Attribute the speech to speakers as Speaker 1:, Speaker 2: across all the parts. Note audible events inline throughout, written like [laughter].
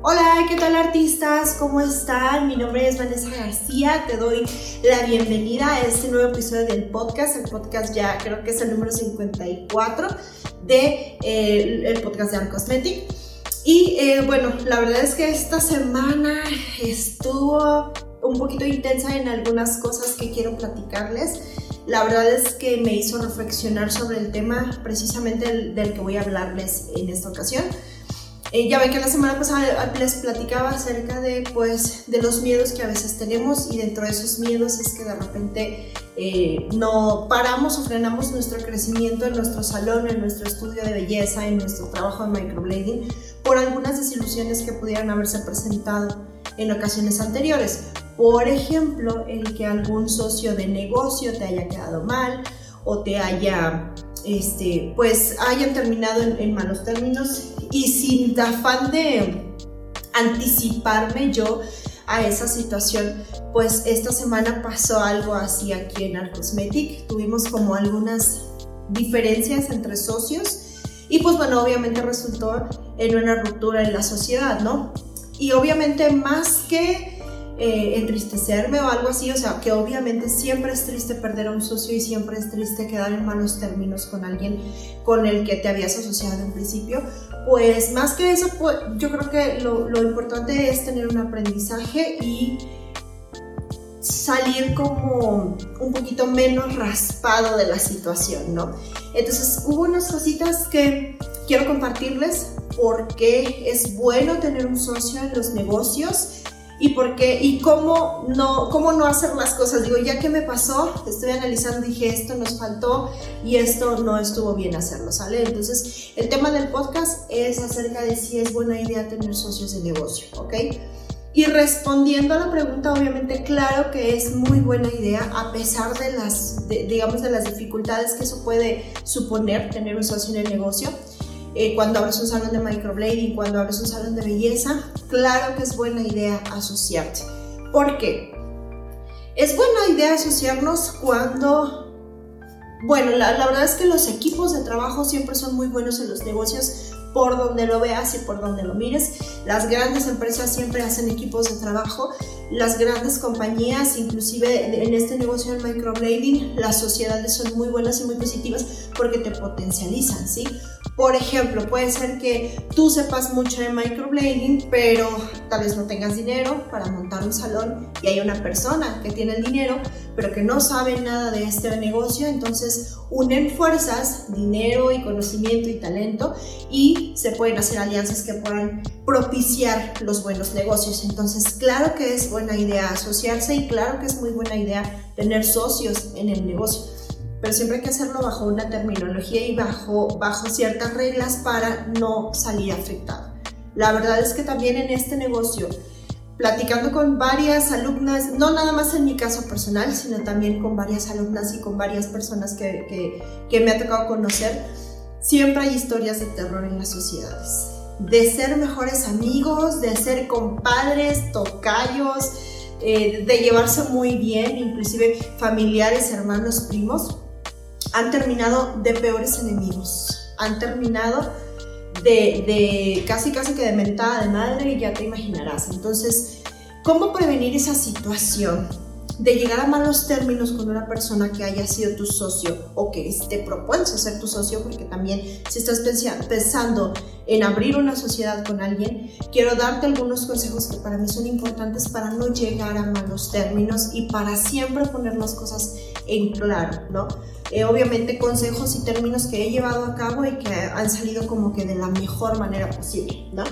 Speaker 1: Hola, ¿qué tal artistas? ¿Cómo están? Mi nombre es Vanessa García. Te doy la bienvenida a este nuevo episodio del podcast. El podcast ya creo que es el número 54 de eh, el podcast de Cosmetic. Y eh, bueno, la verdad es que esta semana estuvo un poquito intensa en algunas cosas que quiero platicarles. La verdad es que me hizo reflexionar sobre el tema precisamente del que voy a hablarles en esta ocasión. Eh, ya ven que la semana pasada les platicaba acerca de, pues, de los miedos que a veces tenemos y dentro de esos miedos es que de repente eh, no paramos o frenamos nuestro crecimiento en nuestro salón, en nuestro estudio de belleza, en nuestro trabajo de microblading por algunas desilusiones que pudieran haberse presentado en ocasiones anteriores. Por ejemplo, el que algún socio de negocio te haya quedado mal o te haya este, pues hayan terminado en, malos términos y sin afán de anticiparme yo a esa situación, pues esta semana pasó algo así aquí en Arcosmetic. Tuvimos como algunas diferencias entre socios y pues bueno, obviamente resultó en una ruptura en la sociedad, ¿no? Y obviamente más que eh, entristecerme o algo así, o sea, que obviamente siempre es triste perder a un socio y siempre es triste quedar en malos términos con alguien con el que te habías asociado en principio, pues más que eso, pues, yo creo que lo, lo importante es tener un aprendizaje y salir como un poquito menos raspado de la situación, ¿no? Entonces hubo unas cositas que quiero compartirles porque es bueno tener un socio en los negocios y por qué y cómo no, cómo no hacer las cosas. Digo, ya que me pasó, estoy analizando, dije, esto nos faltó y esto no estuvo bien hacerlo, ¿sale? Entonces, el tema del podcast es acerca de si es buena idea tener socios de negocio, ¿ok? Y respondiendo a la pregunta, obviamente, claro que es muy buena idea, a pesar de las, digamos, de las dificultades que eso puede suponer tener un socio en el negocio. Eh, cuando abres un salón de microblading, cuando abres un salón de belleza, claro que es buena idea asociarte. ¿Por qué? Es buena idea asociarnos cuando bueno, la, la, verdad es que los equipos de trabajo siempre son muy buenos en los negocios por donde lo veas y por donde lo mires. Las grandes empresas siempre hacen equipos de trabajo. Las grandes compañías, inclusive en este negocio del microblading, las sociedades son muy buenas y muy positivas porque te potencializan, ¿sí? Por ejemplo, puede ser que tú sepas mucho de microblading, pero tal vez no tengas dinero para montar un salón y hay una persona que tiene el dinero, pero que no sabe nada de este negocio, entonces unen fuerzas, dinero y conocimiento y talento y se pueden hacer alianzas que puedan propiciar los buenos negocios. Entonces, claro que es buena idea asociarse y claro que es muy buena idea tener socios en el negocio pero siempre hay que hacerlo bajo una terminología y bajo, bajo ciertas reglas para no salir afectado. La verdad es que también en este negocio, platicando con varias alumnas, no nada más en mi caso personal, sino también con varias alumnas y con varias personas que, que, que me ha tocado conocer, siempre hay historias de terror en las sociedades. De ser mejores amigos, de ser compadres, tocayos, eh, de llevarse muy bien, inclusive familiares, hermanos, primos han terminado de peores enemigos, han terminado de, casi casi que de mentada de madre y ya te imaginarás. Entonces, ¿cómo prevenir esa situación? de llegar a malos términos con una persona que haya sido tu socio o que esté propuesto ser tu socio, porque también si estás pensando en abrir una sociedad con alguien, quiero darte algunos consejos que para mí son importantes para no llegar a malos términos y para siempre poner las cosas en claro, ¿no? Eh, obviamente consejos y términos que he llevado a cabo y que han salido como que de la mejor manera posible, ¿no?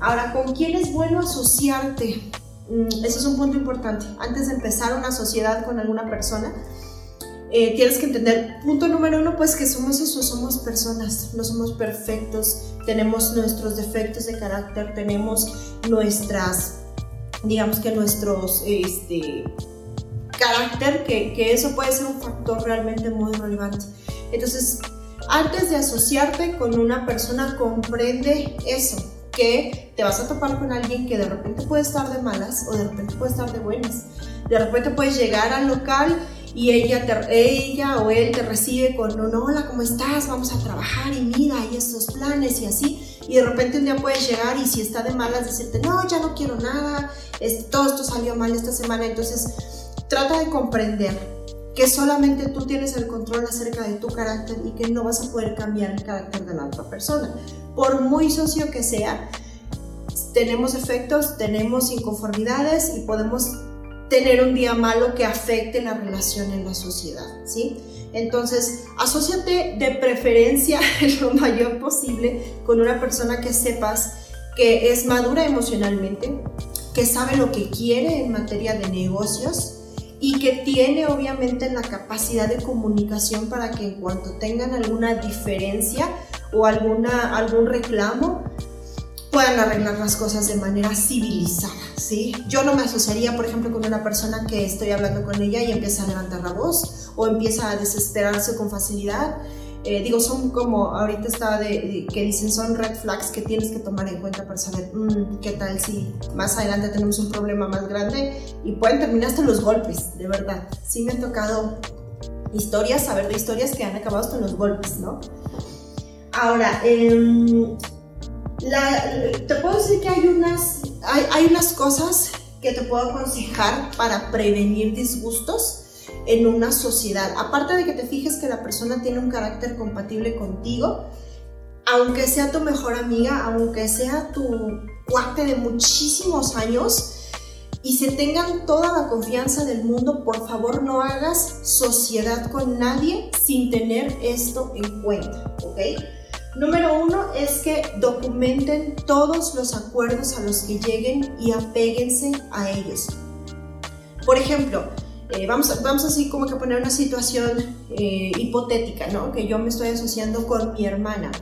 Speaker 1: Ahora, ¿con quién es bueno asociarte? Mm, ese es un punto importante. Antes de empezar una sociedad con alguna persona, eh, tienes que entender, punto número uno, pues que somos eso, somos personas, no somos perfectos, tenemos nuestros defectos de carácter, tenemos nuestras, digamos que nuestros, este, carácter, que, que eso puede ser un factor realmente muy relevante. Entonces, antes de asociarte con una persona, comprende eso, que te vas a topar con alguien que de repente puede estar de malas o de repente puede estar de buenas. De repente puedes llegar al local y ella, ella o él te recibe con un hola, ¿cómo estás? Vamos a trabajar y mira, hay estos planes y así. Y de repente un día puedes llegar y si está de malas decirte, no, ya no quiero nada, todo esto salió mal esta semana. Entonces, trata de comprender que solamente tú tienes el control acerca de tu carácter y que no vas a poder cambiar el carácter de la otra persona. Por muy socio que sea, tenemos efectos, tenemos inconformidades y podemos tener un día malo que afecte la relación en la sociedad, ¿sí? Entonces, asóciate de preferencia [laughs] lo mayor posible con una persona que sepas que es madura emocionalmente, que sabe lo que quiere en materia de negocios y que tiene obviamente la capacidad de comunicación para que en cuanto tengan alguna diferencia o alguna, algún reclamo, puedan arreglar las cosas de manera civilizada, ¿sí? Yo no me asociaría, por ejemplo, con una persona que estoy hablando con ella y empieza a levantar la voz o empieza a desesperarse con facilidad. Eh, digo, son como, ahorita está de, que dicen, son red flags que tienes que tomar en cuenta para saber mm, qué tal si más adelante tenemos un problema más grande y pueden terminar hasta los golpes, de verdad. Sí me han tocado historias, saber de historias que han acabado hasta los golpes, ¿no? Ahora, eh, te puedo decir que hay unas, hay, hay unas cosas que te puedo aconsejar para prevenir disgustos en una sociedad. Aparte de que te fijes que la persona tiene un carácter compatible contigo, aunque sea tu mejor amiga, aunque sea tu cuate de muchísimos años, y se tengan toda la confianza del mundo, por favor no hagas sociedad con nadie sin tener esto en cuenta, ¿ok? Número uno es que documenten todos los acuerdos a los que lleguen y apéguense a ellos. Por ejemplo, eh, vamos, vamos así como que poner una situación eh, hipotética, ¿no? Que yo me estoy asociando con mi hermana.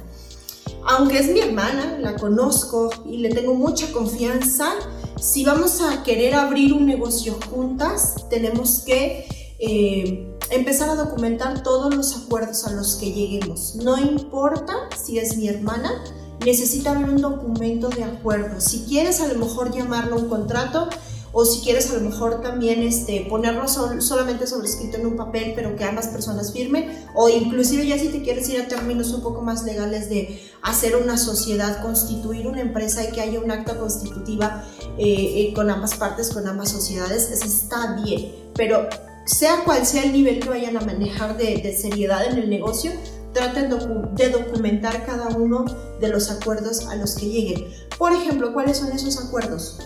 Speaker 1: Aunque es mi hermana, la conozco y le tengo mucha confianza, si vamos a querer abrir un negocio juntas, tenemos que eh, empezar a documentar todos los acuerdos a los que lleguemos. No importa si es mi hermana, necesita haber un documento de acuerdo. Si quieres a lo mejor llamarlo un contrato o si quieres a lo mejor también este, ponerlo solamente sobrescrito en un papel pero que ambas personas firmen o inclusive ya si te quieres ir a términos un poco más legales de hacer una sociedad, constituir una empresa y que haya un acta constitutiva eh, eh, con ambas partes, con ambas sociedades, eso está bien, pero sea cual sea el nivel que vayan a manejar de, seriedad en el negocio, traten de documentar cada uno de los acuerdos a los que lleguen. Por ejemplo, ¿cuáles son esos acuerdos?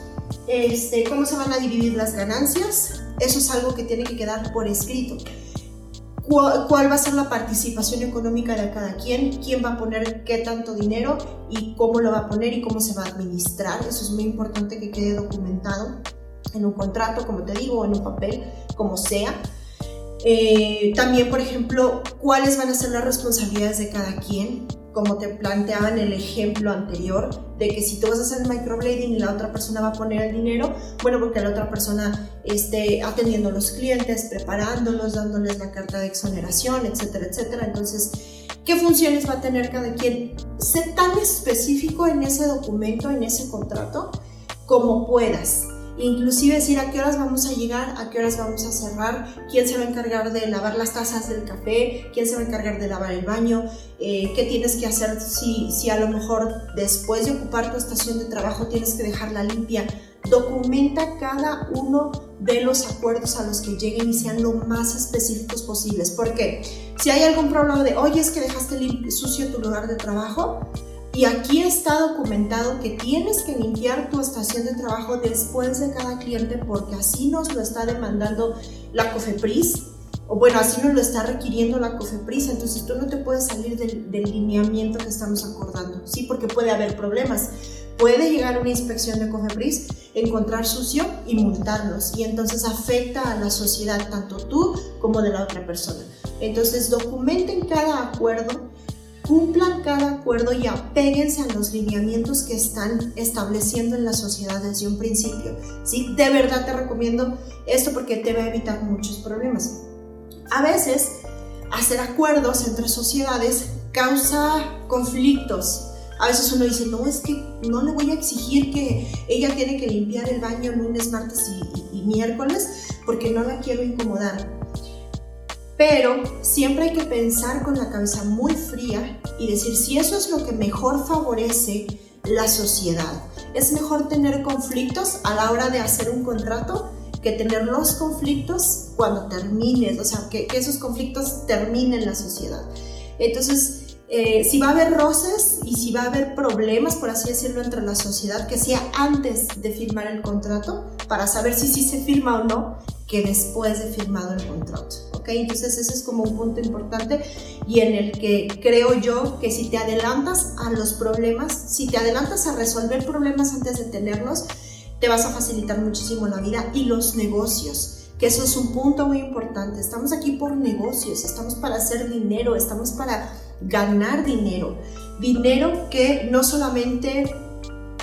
Speaker 1: Este, ¿Cómo se van a dividir las ganancias? Eso es algo que tiene que quedar por escrito. ¿Cuál, ¿Cuál, va a ser la participación económica de cada quien? ¿Quién va a poner qué tanto dinero y cómo lo va a poner y cómo se va a administrar? Eso es muy importante que quede documentado en un contrato, como te digo, en un papel, como sea. Eh, también, por ejemplo, cuáles van a ser las responsabilidades de cada quien, como te planteaba en el ejemplo anterior, de que si tú vas a hacer microblading y la otra persona va a poner el dinero, bueno, porque la otra persona esté atendiendo a los clientes, preparándolos, dándoles la carta de exoneración, etcétera, etcétera. Entonces, ¿qué funciones va a tener cada quien? Sé tan específico en ese documento, en ese contrato, como puedas inclusive decir a qué horas vamos a llegar, a qué horas vamos a cerrar, quién se va a encargar de lavar las tazas del café, quién se va a encargar de lavar el baño, eh, qué tienes que hacer si, si a lo mejor después de ocupar tu estación de trabajo tienes que dejarla limpia. Documenta cada uno de los acuerdos a los que lleguen y sean lo más específicos posibles. Porque si hay algún problema de, oye, es que dejaste sucio tu lugar de trabajo, y aquí está documentado que tienes que limpiar tu estación de trabajo después de cada cliente porque así nos lo está demandando la COFEPRIS o bueno, así nos lo está requiriendo la COFEPRIS, entonces tú no te puedes salir del, lineamiento que estamos acordando, ¿sí? Porque puede haber problemas. puede llegar una inspección de COFEPRIS, encontrar sucio y multarlos. Y entonces afecta a la sociedad, tanto tú como de la otra persona. Entonces documenten cada acuerdo, cumplan cada acuerdo y apéguense a los lineamientos que están estableciendo en la sociedad desde un principio. ¿sí? De verdad te recomiendo esto porque te va a evitar muchos problemas. A veces, hacer acuerdos entre sociedades causa conflictos. A veces uno dice, no, es que no le voy a exigir que ella tiene que limpiar el baño lunes, martes y, y miércoles porque no la quiero incomodar. Pero siempre hay que pensar con la cabeza muy fría y decir si eso es lo que mejor favorece la sociedad. Es mejor tener conflictos a la hora de hacer un contrato que tener los conflictos cuando termines, o sea, que, esos conflictos terminen la sociedad. Entonces, eh, si va a haber roces y si va a haber problemas, por así decirlo, entre la sociedad, que sea antes de firmar el contrato para saber si sí se firma o no que después de firmado el contrato. ¿ok? Entonces ese es como un punto importante y en el que creo yo que si te adelantas a los problemas, si te adelantas a resolver problemas antes de tenerlos, te vas a facilitar muchísimo la vida y los negocios, que eso es un punto muy importante. Estamos aquí por negocios, estamos para hacer dinero, estamos para ganar dinero. Dinero que no solamente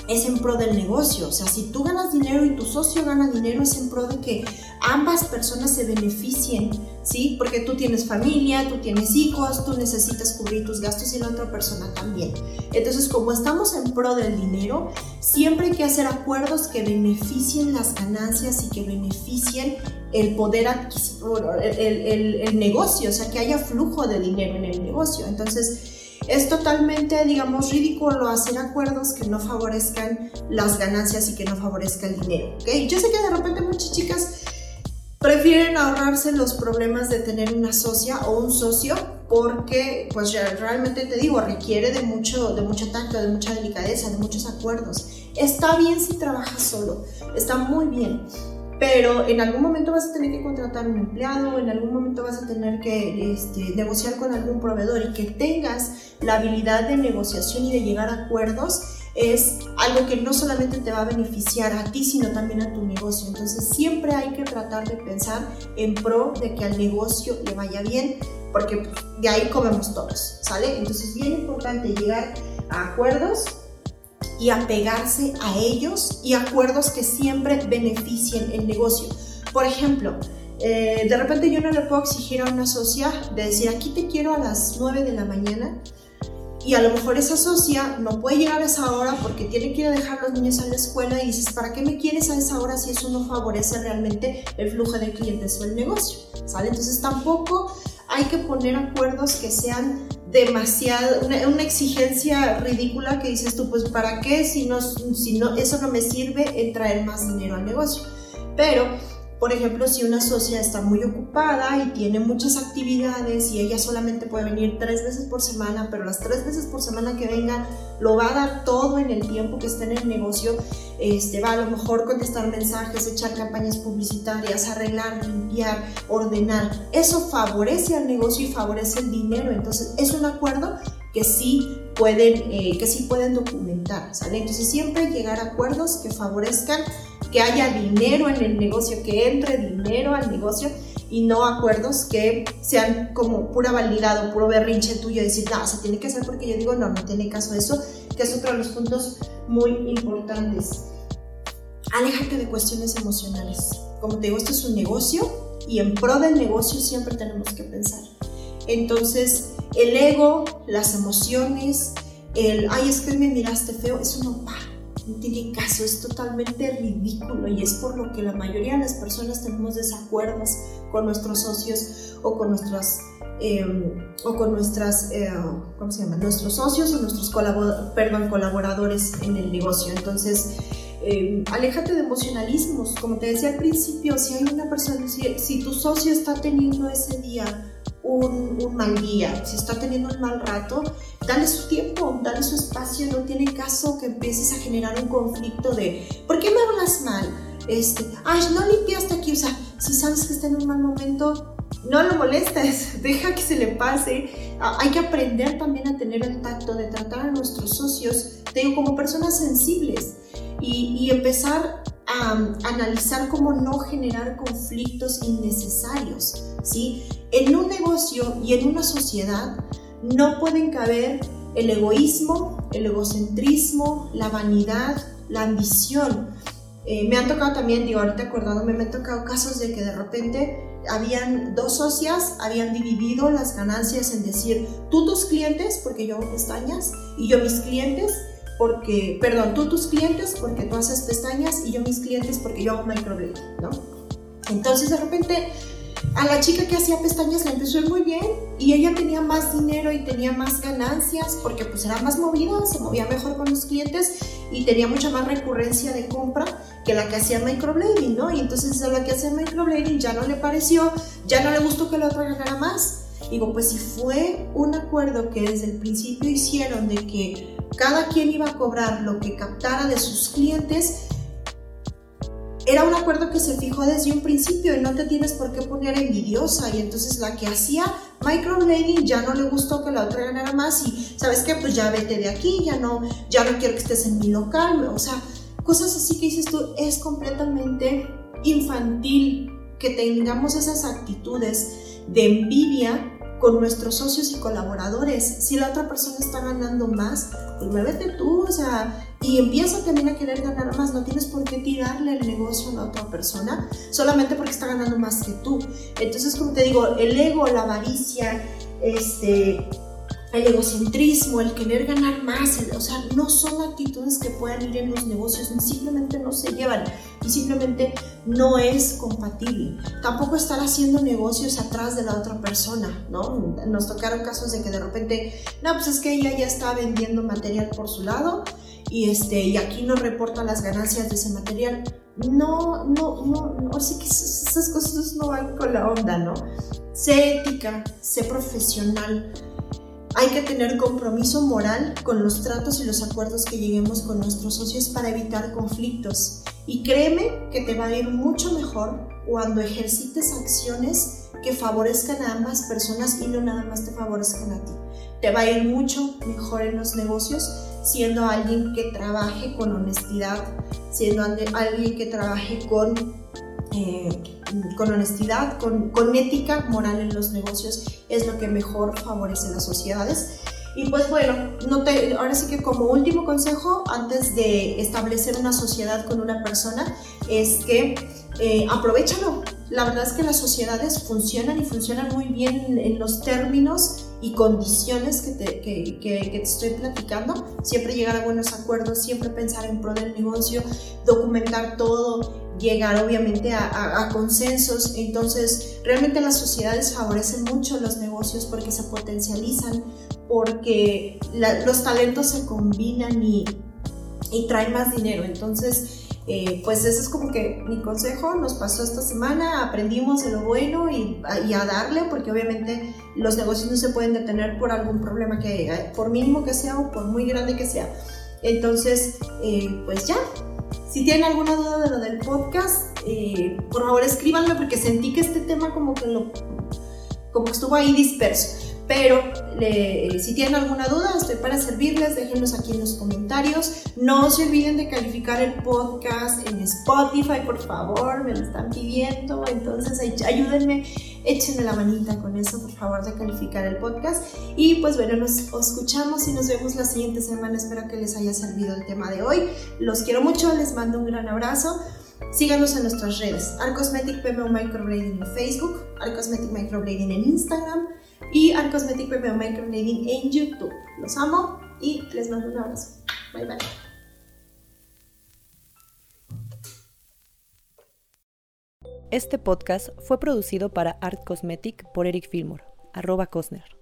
Speaker 1: es en pro del negocio. O sea, si tú ganas dinero y tu socio gana dinero, es en pro de que ambas personas se beneficien, ¿sí? Porque tú tienes familia, tú tienes hijos, tú necesitas cubrir tus gastos y la otra persona también. Entonces, como estamos en pro del dinero, siempre hay que hacer acuerdos que beneficien las ganancias y que beneficien el poder adquisitivo, el, el negocio, o sea, que haya flujo de dinero en el negocio. Entonces, es totalmente, digamos, ridículo hacer acuerdos que no favorezcan las ganancias y que no favorezcan el dinero. ¿okay? Yo sé que de repente muchas chicas prefieren ahorrarse los problemas de tener una socia o un socio porque pues realmente te digo requiere de mucho de mucho tacto de mucha delicadeza de muchos acuerdos está bien si trabajas solo está muy bien pero en algún momento vas a tener que contratar un empleado, en algún momento vas a tener que este, negociar con algún proveedor y que tengas la habilidad de negociación y de llegar a acuerdos es algo que no solamente te va a beneficiar a ti, sino también a tu negocio. Entonces siempre hay que tratar de pensar en pro de que al negocio le vaya bien, porque de ahí comemos todos, ¿sale? Entonces es bien importante llegar a acuerdos y apegarse a ellos y acuerdos que siempre beneficien el negocio. Por ejemplo, eh, de repente yo no le puedo exigir a una socia de decir aquí te quiero a las 9 de la mañana y a lo mejor esa socia no puede llegar a esa hora porque tiene que ir a dejar a los niños a la escuela y dices, ¿para qué me quieres a esa hora si eso no favorece realmente el flujo de clientes o el negocio? Entonces tampoco hay que poner acuerdos que sean demasiado, una, una, exigencia ridícula que dices tú, pues ¿para qué si, no, si no, eso no me sirve en traer más dinero al negocio? Pero por ejemplo, si una socia está muy ocupada y tiene muchas actividades y ella solamente puede venir tres veces por semana, pero las tres veces por semana que venga lo va a dar todo en el tiempo que esté en el negocio, este, va a lo mejor contestar mensajes, echar campañas publicitarias, arreglar, limpiar, ordenar. Eso favorece al negocio y favorece el dinero. Entonces, es un acuerdo que sí pueden, eh, que sí pueden documentar. Entonces, siempre llegar a acuerdos que favorezcan que haya dinero en el negocio, que entre dinero al negocio y no acuerdos que sean como pura validado, puro berrinche tuyo, decir, no, se tiene que hacer porque yo digo, no, no tiene caso eso, que es otro de los puntos muy importantes. Aléjate de cuestiones emocionales. Como te digo, esto es un negocio y en pro del negocio siempre tenemos que pensar. Entonces, el ego, las emociones, el, ay, es que me miraste feo, eso no va no tiene caso, es totalmente ridículo y es por lo que la mayoría de las personas tenemos desacuerdos con nuestros socios o con nuestras em, o con nuestras eh, ¿cómo se llama? nuestros socios o nuestros colaboradores en el negocio entonces em, aléjate de emocionalismos como te decía al principio si hay una persona si, si tu socio está teniendo ese día un, mal día, si está teniendo un mal rato, dale su tiempo, dale su espacio, no tiene caso que empieces a generar un conflicto de, ¿por qué me hablas mal? Este, ay, no limpiaste aquí, o sea, si sabes que está en un mal momento, no lo molestes, [laughs] deja que se le pase. Ah, hay que aprender también a tener el tacto de tratar a nuestros socios, te digo, como personas sensibles y, y empezar a, analizar cómo no generar conflictos innecesarios, ¿sí? En un negocio y en una sociedad no pueden caber el egoísmo, el egocentrismo, la vanidad, la ambición. Eh, me han tocado también, digo, ahorita acordándome, me han tocado casos de que de repente habían dos socias, habían dividido las ganancias en decir, tú tus clientes, porque yo hago pestañas, y yo mis clientes, porque, perdón, tú tus clientes, porque tú haces pestañas, y yo mis clientes, porque yo hago microblading, ¿no? Entonces de repente a la chica que hacía pestañas le empezó muy bien y ella tenía más dinero y tenía más ganancias porque pues era más movida, se movía mejor con los clientes y tenía mucha más recurrencia de compra que la que hacía microblading, ¿no? Y entonces a la que hacía microblading ya no le pareció, ya no le gustó que la otra ganara más. Digo, pues si fue un acuerdo que desde el principio hicieron de que cada quien iba a cobrar lo que captara de sus clientes, era un acuerdo que se fijó desde un principio y no te tienes por qué poner envidiosa. Y entonces la que hacía microblading ya no le gustó que la otra ganara más y sabes qué pues ya vete de aquí ya no ya no quiero que estés en mi local. O sea cosas así que dices tú es completamente infantil que tengamos esas actitudes de envidia con nuestros socios y colaboradores. Si la otra persona está ganando más, pues muévete tú, o sea, y empieza también a querer ganar más. No tienes por qué tirarle el negocio a la otra persona solamente porque está ganando más que tú. Entonces, como te digo, el ego, la avaricia, este, el egocentrismo, el querer ganar más, o sea, no son actitudes que puedan ir en los negocios, simplemente no se llevan y simplemente no es compatible. Tampoco estar haciendo negocios atrás de la otra persona, ¿no? Nos tocaron casos de que de repente, no, pues es que ella ya está vendiendo material por su lado y, este, y aquí no reporta las ganancias de ese material. No, no, no, no, sé que esas cosas no van con la onda, ¿no? Sé ética, sé profesional. Hay que tener compromiso moral con los tratos y los acuerdos que lleguemos con nuestros socios para evitar conflictos. Y créeme que te va a ir mucho mejor cuando ejercites acciones que favorezcan a ambas personas y no nada más te favorezcan a ti. Te va a ir mucho mejor en los negocios siendo alguien que trabaje con honestidad, siendo alguien que trabaje con, eh, con honestidad, con, ética moral en los negocios, es lo que mejor favorece las sociedades. Y pues bueno, ahora sí que como último consejo, antes de establecer una sociedad con una persona, es que eh, aprovechalo. La verdad es que las sociedades funcionan y funcionan muy bien en los términos y condiciones que, que, te estoy platicando. Siempre llegar a buenos acuerdos, siempre pensar en pro del negocio, documentar todo, llegar obviamente a, consensos. Entonces, realmente las sociedades favorecen mucho los negocios porque se potencializan, porque los talentos se combinan y, traen más dinero. Entonces, eh, pues ese es como que mi consejo, nos pasó esta semana, aprendimos de lo bueno y, a darle, porque obviamente los negocios no se pueden detener por algún problema que, eh, por mínimo que sea o por muy grande que sea. Entonces, eh, pues ya, si tienen alguna duda de lo del podcast, por favor escríbanme porque sentí que este tema como que, lo, como que estuvo ahí disperso. Pero si tienen alguna duda, estoy para servirles, déjenlos aquí en los comentarios. No se olviden de calificar el podcast en Spotify, por favor, me lo están pidiendo. Entonces, ayúdenme, échenme la manita con eso, por favor, de calificar el podcast. Y pues bueno, nos escuchamos y nos vemos la siguiente semana. Espero que les haya servido el tema de hoy. Los quiero mucho, les mando un gran abrazo. Síganos en nuestras redes, Arcosmetic PMO Microblading en Facebook, Arcosmetic Microblading en Instagram y al Cosmetic PPO Microblading en YouTube. Los amo y les mando un abrazo. Bye bye.
Speaker 2: Este podcast fue producido para Art Cosmetic por Eric Fillmore, arroba Cosner.